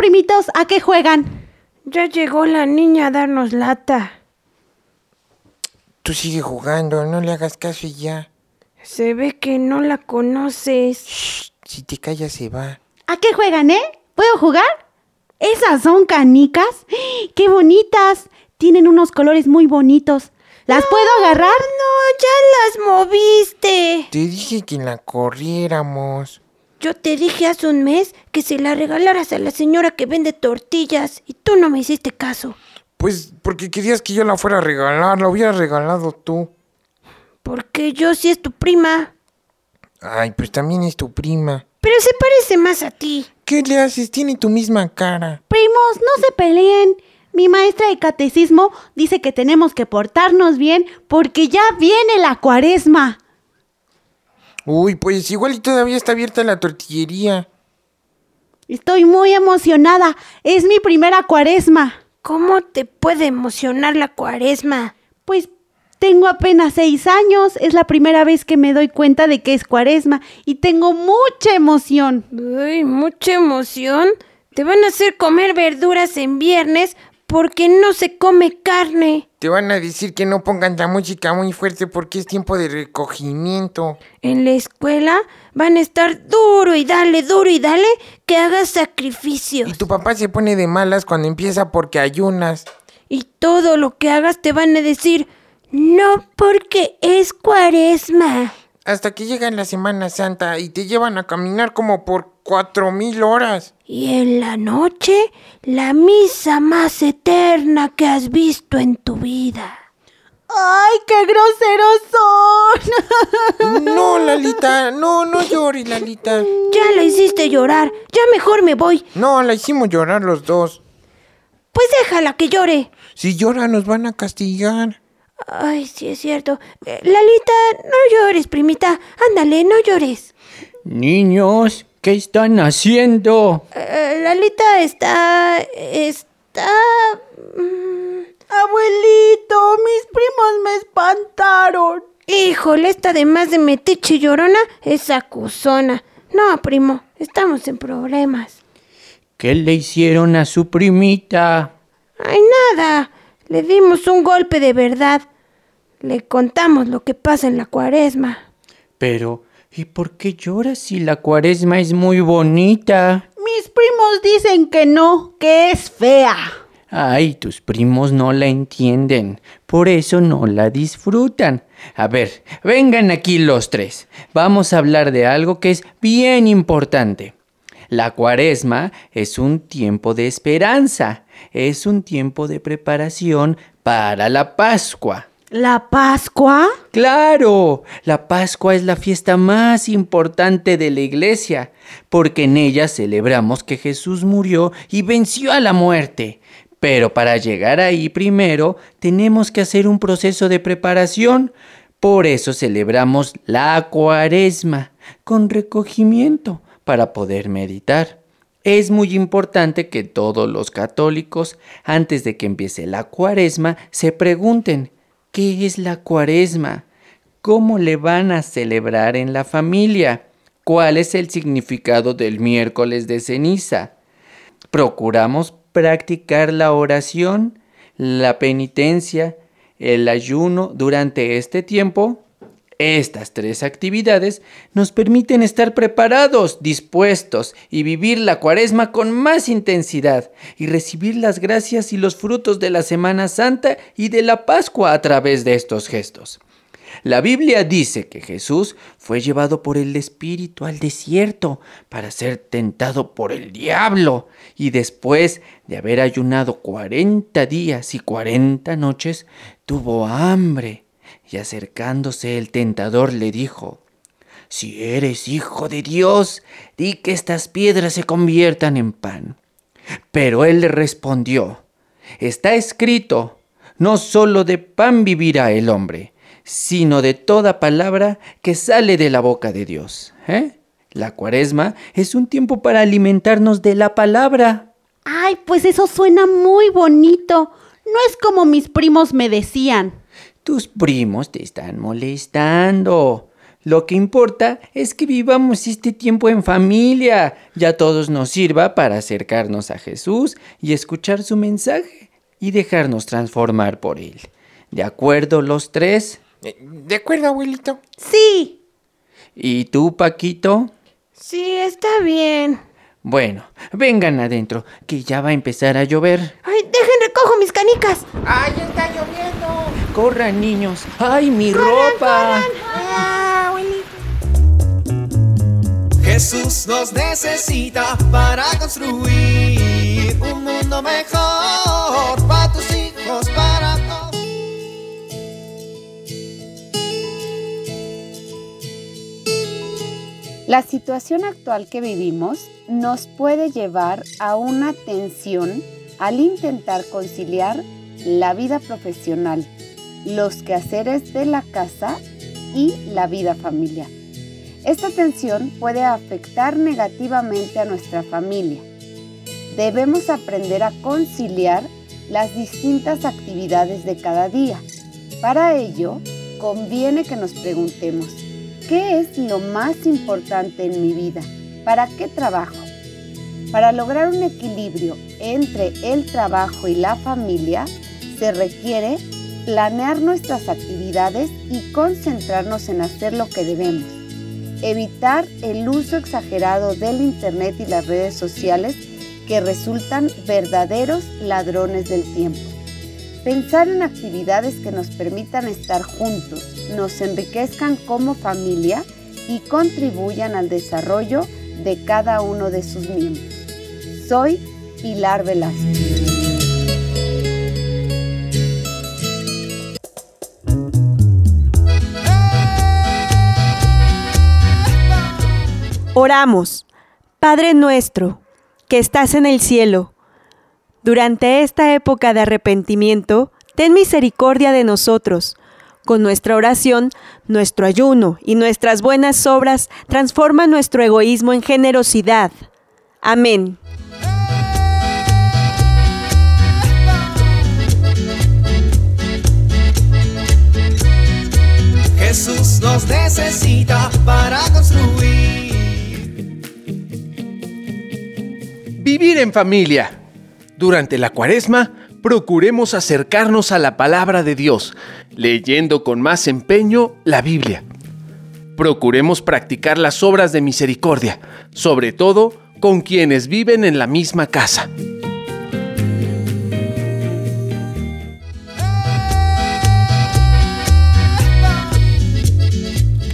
Primitos, ¿a qué juegan? Ya llegó la niña a darnos lata. Tú sigue jugando, no le hagas caso y ya. Se ve que no la conoces. Shh, si te callas se va. ¿A qué juegan, eh? ¿Puedo jugar? ¿Esas son canicas? ¡Qué bonitas! Tienen unos colores muy bonitos. ¿Las puedo agarrar? No, ya las moviste. Te dije que la corriéramos. Yo te dije hace un mes que se la regalaras a la señora que vende tortillas y tú no me hiciste caso. Pues porque querías que yo la fuera a regalar, la hubieras regalado tú. Porque yo sí es tu prima. Ay, pues también es tu prima. Pero se parece más a ti. ¿Qué le haces? Tiene tu misma cara. Primos, no se peleen. Mi maestra de catecismo dice que tenemos que portarnos bien porque ya viene la cuaresma. Uy, pues igual y todavía está abierta la tortillería. Estoy muy emocionada. Es mi primera cuaresma. ¿Cómo te puede emocionar la cuaresma? Pues tengo apenas seis años. Es la primera vez que me doy cuenta de que es cuaresma y tengo mucha emoción. Uy, mucha emoción. Te van a hacer comer verduras en viernes porque no se come carne. Te van a decir que no pongan la música muy fuerte porque es tiempo de recogimiento. En la escuela van a estar duro y dale, duro y dale que hagas sacrificios. Y tu papá se pone de malas cuando empieza porque ayunas. Y todo lo que hagas te van a decir, no porque es cuaresma. Hasta que llega la Semana Santa y te llevan a caminar como por cuatro mil horas. Y en la noche, la misa más eterna que has visto en tu vida. ¡Ay, qué groseros son! No, Lalita, no, no llores, Lalita. Ya la hiciste llorar, ya mejor me voy. No, la hicimos llorar los dos. Pues déjala que llore. Si llora nos van a castigar. Ay, sí es cierto. Eh, Lalita, no llores, primita. Ándale, no llores. Niños, ¿qué están haciendo? Eh, Lalita está... está... mm, Abuelito, mis primos me espantaron. Híjole, esta además de metiche y llorona es acusona. No, primo, estamos en problemas. ¿Qué le hicieron a su primita? Ay, nada. Le dimos un golpe de verdad. Le contamos lo que pasa en la cuaresma. Pero, ¿y por qué llora si la cuaresma es muy bonita? Mis primos dicen que no, que es fea. Ay, tus primos no la entienden, por eso no la disfrutan. A ver, vengan aquí los tres. Vamos a hablar de algo que es bien importante. La cuaresma es un tiempo de esperanza, es un tiempo de preparación para la Pascua. ¿La Pascua? Claro, la Pascua es la fiesta más importante de la iglesia, porque en ella celebramos que Jesús murió y venció a la muerte. Pero para llegar ahí primero tenemos que hacer un proceso de preparación. Por eso celebramos la cuaresma con recogimiento para poder meditar. Es muy importante que todos los católicos, antes de que empiece la cuaresma, se pregunten, ¿qué es la cuaresma? ¿Cómo le van a celebrar en la familia? ¿Cuál es el significado del miércoles de ceniza? Procuramos practicar la oración, la penitencia, el ayuno durante este tiempo. Estas tres actividades nos permiten estar preparados, dispuestos y vivir la cuaresma con más intensidad y recibir las gracias y los frutos de la Semana Santa y de la Pascua a través de estos gestos. La Biblia dice que Jesús fue llevado por el Espíritu al desierto para ser tentado por el diablo y después de haber ayunado cuarenta días y cuarenta noches, tuvo hambre y acercándose el tentador le dijo, Si eres hijo de Dios, di que estas piedras se conviertan en pan. Pero él le respondió, Está escrito, no solo de pan vivirá el hombre, sino de toda palabra que sale de la boca de Dios. ¿eh? La cuaresma es un tiempo para alimentarnos de la palabra. Ay, pues eso suena muy bonito. No es como mis primos me decían. Tus primos te están molestando. Lo que importa es que vivamos este tiempo en familia. Ya todos nos sirva para acercarnos a Jesús y escuchar su mensaje y dejarnos transformar por él. ¿De acuerdo los tres? Eh, De acuerdo, abuelito. Sí. ¿Y tú, Paquito? Sí, está bien. Bueno, vengan adentro, que ya va a empezar a llover. Ay, dejen recojo mis canicas. ¡Ay, está lloviendo! Corran, niños. ¡Ay, mi ropa! ¡Ah, abuelito! Jesús nos necesita para construir un mundo mejor para tus hijos, para todos. La situación actual que vivimos nos puede llevar a una tensión al intentar conciliar la vida profesional, los quehaceres de la casa y la vida familiar. Esta tensión puede afectar negativamente a nuestra familia. Debemos aprender a conciliar las distintas actividades de cada día. Para ello, conviene que nos preguntemos, ¿qué es lo más importante en mi vida? ¿Para qué trabajo? Para lograr un equilibrio entre el trabajo y la familia, se requiere planear nuestras actividades y concentrarnos en hacer lo que debemos. Evitar el uso exagerado del Internet y las redes sociales que resultan verdaderos ladrones del tiempo. Pensar en actividades que nos permitan estar juntos, nos enriquezcan como familia y contribuyan al desarrollo de cada uno de sus miembros. Soy Pilar Velasco. Oramos, Padre nuestro, que estás en el cielo. Durante esta época de arrepentimiento, ten misericordia de nosotros. Con nuestra oración, nuestro ayuno y nuestras buenas obras transforman nuestro egoísmo en generosidad. Amén. Jesús nos necesita para construir. Vivir en familia. Durante la cuaresma, procuremos acercarnos a la palabra de Dios, leyendo con más empeño la Biblia. Procuremos practicar las obras de misericordia, sobre todo con quienes viven en la misma casa.